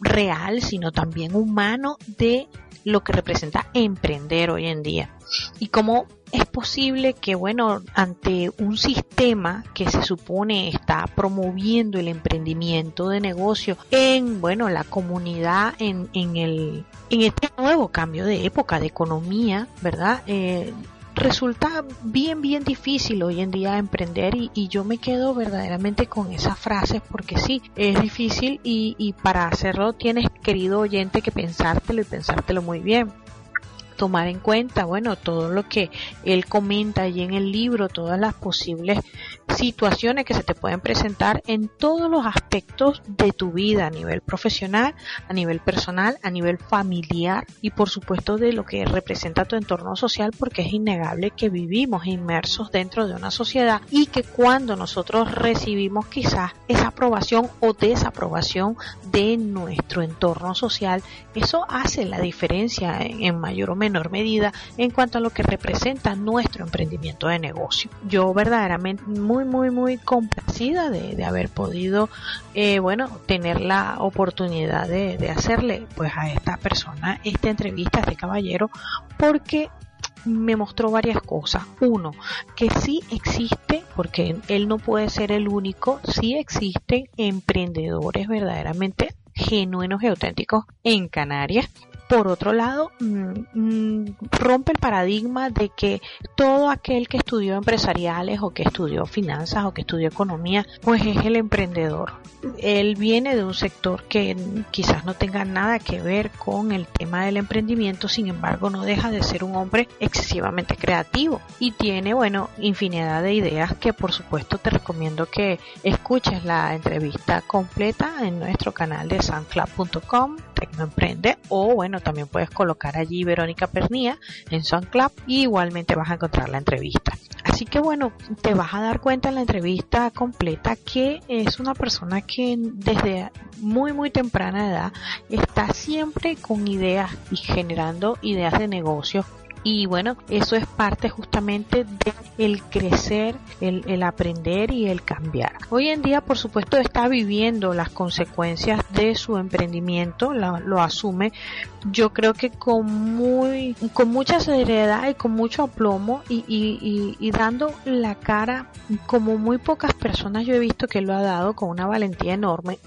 real, sino también humano de lo que representa emprender hoy en día. Y cómo es posible que, bueno, ante un sistema que se supone está promoviendo el emprendimiento de negocio en, bueno, la comunidad, en, en el, en este nuevo cambio de época, de economía, ¿verdad? Eh, resulta bien, bien difícil hoy en día emprender y, y yo me quedo verdaderamente con esas frases porque sí, es difícil y, y para hacerlo tienes, querido oyente, que pensártelo y pensártelo muy bien tomar en cuenta, bueno, todo lo que él comenta allí en el libro, todas las posibles situaciones que se te pueden presentar en todos los aspectos de tu vida a nivel profesional, a nivel personal, a nivel familiar y por supuesto de lo que representa tu entorno social porque es innegable que vivimos inmersos dentro de una sociedad y que cuando nosotros recibimos quizás esa aprobación o desaprobación de nuestro entorno social, eso hace la diferencia en, mayor o menor medida en cuanto a lo que representa nuestro emprendimiento de negocio. Yo verdaderamente muy, muy, muy complacida de, de haber podido, eh, bueno, tener la oportunidad de, de hacerle pues a esta persona esta entrevista, a este caballero, porque me mostró varias cosas. Uno, que sí existe, porque él no puede ser el único, sí existen emprendedores verdaderamente genuinos y auténticos en Canarias. Por otro lado, mm, mm, rompe el paradigma de que todo aquel que estudió empresariales o que estudió finanzas o que estudió economía, pues es el emprendedor. Él viene de un sector que quizás no tenga nada que ver con el tema del emprendimiento, sin embargo no deja de ser un hombre excesivamente creativo y tiene, bueno, infinidad de ideas que por supuesto te recomiendo que escuches la entrevista completa en nuestro canal de soundclub.com, Tecnoemprende, o bueno, también puedes colocar allí Verónica Pernía en SoundCloud y igualmente vas a encontrar la entrevista. Así que bueno, te vas a dar cuenta en la entrevista completa que es una persona que desde muy muy temprana edad está siempre con ideas y generando ideas de negocio y bueno, eso es parte justamente de el crecer, el, el, aprender y el cambiar. Hoy en día, por supuesto, está viviendo las consecuencias de su emprendimiento, lo asume, yo creo que con muy, con mucha seriedad y con mucho aplomo y, y, y dando la cara como muy pocas personas yo he visto que lo ha dado con una valentía enorme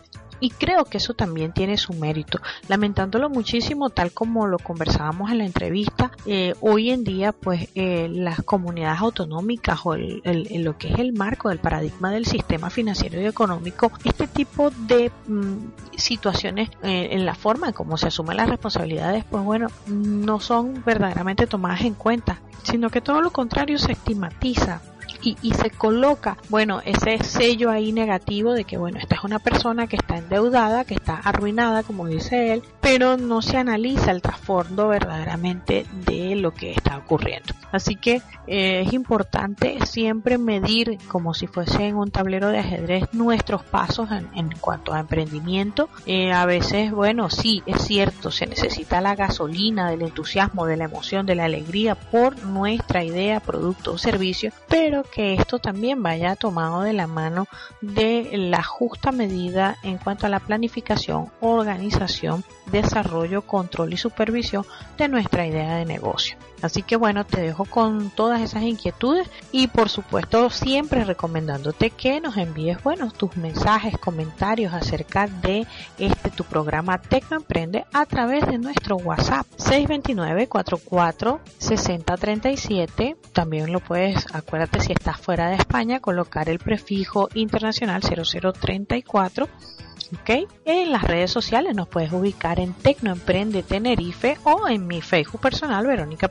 y creo que eso también tiene su mérito. Lamentándolo muchísimo, tal como lo conversábamos en la entrevista, eh, hoy en día, pues eh, las comunidades autonómicas o el, lo que es el marco del paradigma del sistema financiero y económico, este tipo de mm, situaciones eh, en la forma en cómo se asumen las responsabilidades, pues bueno, no son verdaderamente tomadas en cuenta, sino que todo lo contrario se estigmatiza y, se coloca, bueno, ese sello ahí negativo de que, bueno, esta es una persona que está endeudada, que está arruinada, como dice él, pero no se analiza el trasfondo verdaderamente de lo que está ocurriendo. Así que eh, es importante siempre medir como si fuese en un tablero de ajedrez nuestros pasos en, cuanto a emprendimiento. Eh, a veces, bueno, sí, es cierto, se necesita la gasolina del entusiasmo, de la emoción, de la alegría por nuestra idea, producto o servicio, pero que esto también vaya tomado de la mano de la justa medida en cuanto a la planificación, organización, desarrollo, control y supervisión de nuestra idea de negocio. Así que bueno, te dejo con todas esas inquietudes y por supuesto siempre recomendándote que nos envíes, bueno, tus mensajes, comentarios acerca de este tu programa Tecno Emprende a través de nuestro WhatsApp 629 44 6037. También lo puedes, acuérdate si estás fuera de España, colocar el prefijo internacional 0034 ¿ok? En las redes sociales nos puedes ubicar en Tecnoemprende Tenerife o en mi Facebook personal Verónica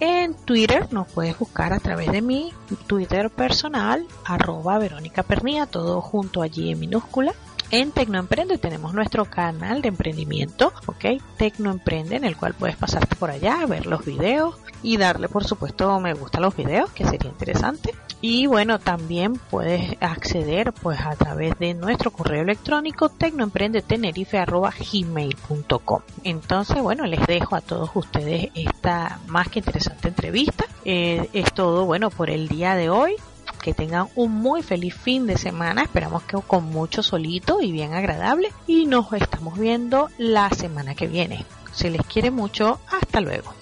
En Twitter nos puedes buscar a través de mi Twitter personal arroba Verónica Pernilla, todo junto allí en minúscula. En Tecnoemprende tenemos nuestro canal de emprendimiento, ¿ok? Tecnoemprende, en el cual puedes pasarte por allá, ver los videos y darle, por supuesto, me gusta a los videos, que sería interesante. Y bueno, también puedes acceder pues a través de nuestro correo electrónico tecnoemprendetenerife.gmail.com Entonces, bueno, les dejo a todos ustedes esta más que interesante entrevista. Eh, es todo, bueno, por el día de hoy que tengan un muy feliz fin de semana. Esperamos que con mucho solito y bien agradable. Y nos estamos viendo la semana que viene. Se les quiere mucho. Hasta luego.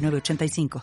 85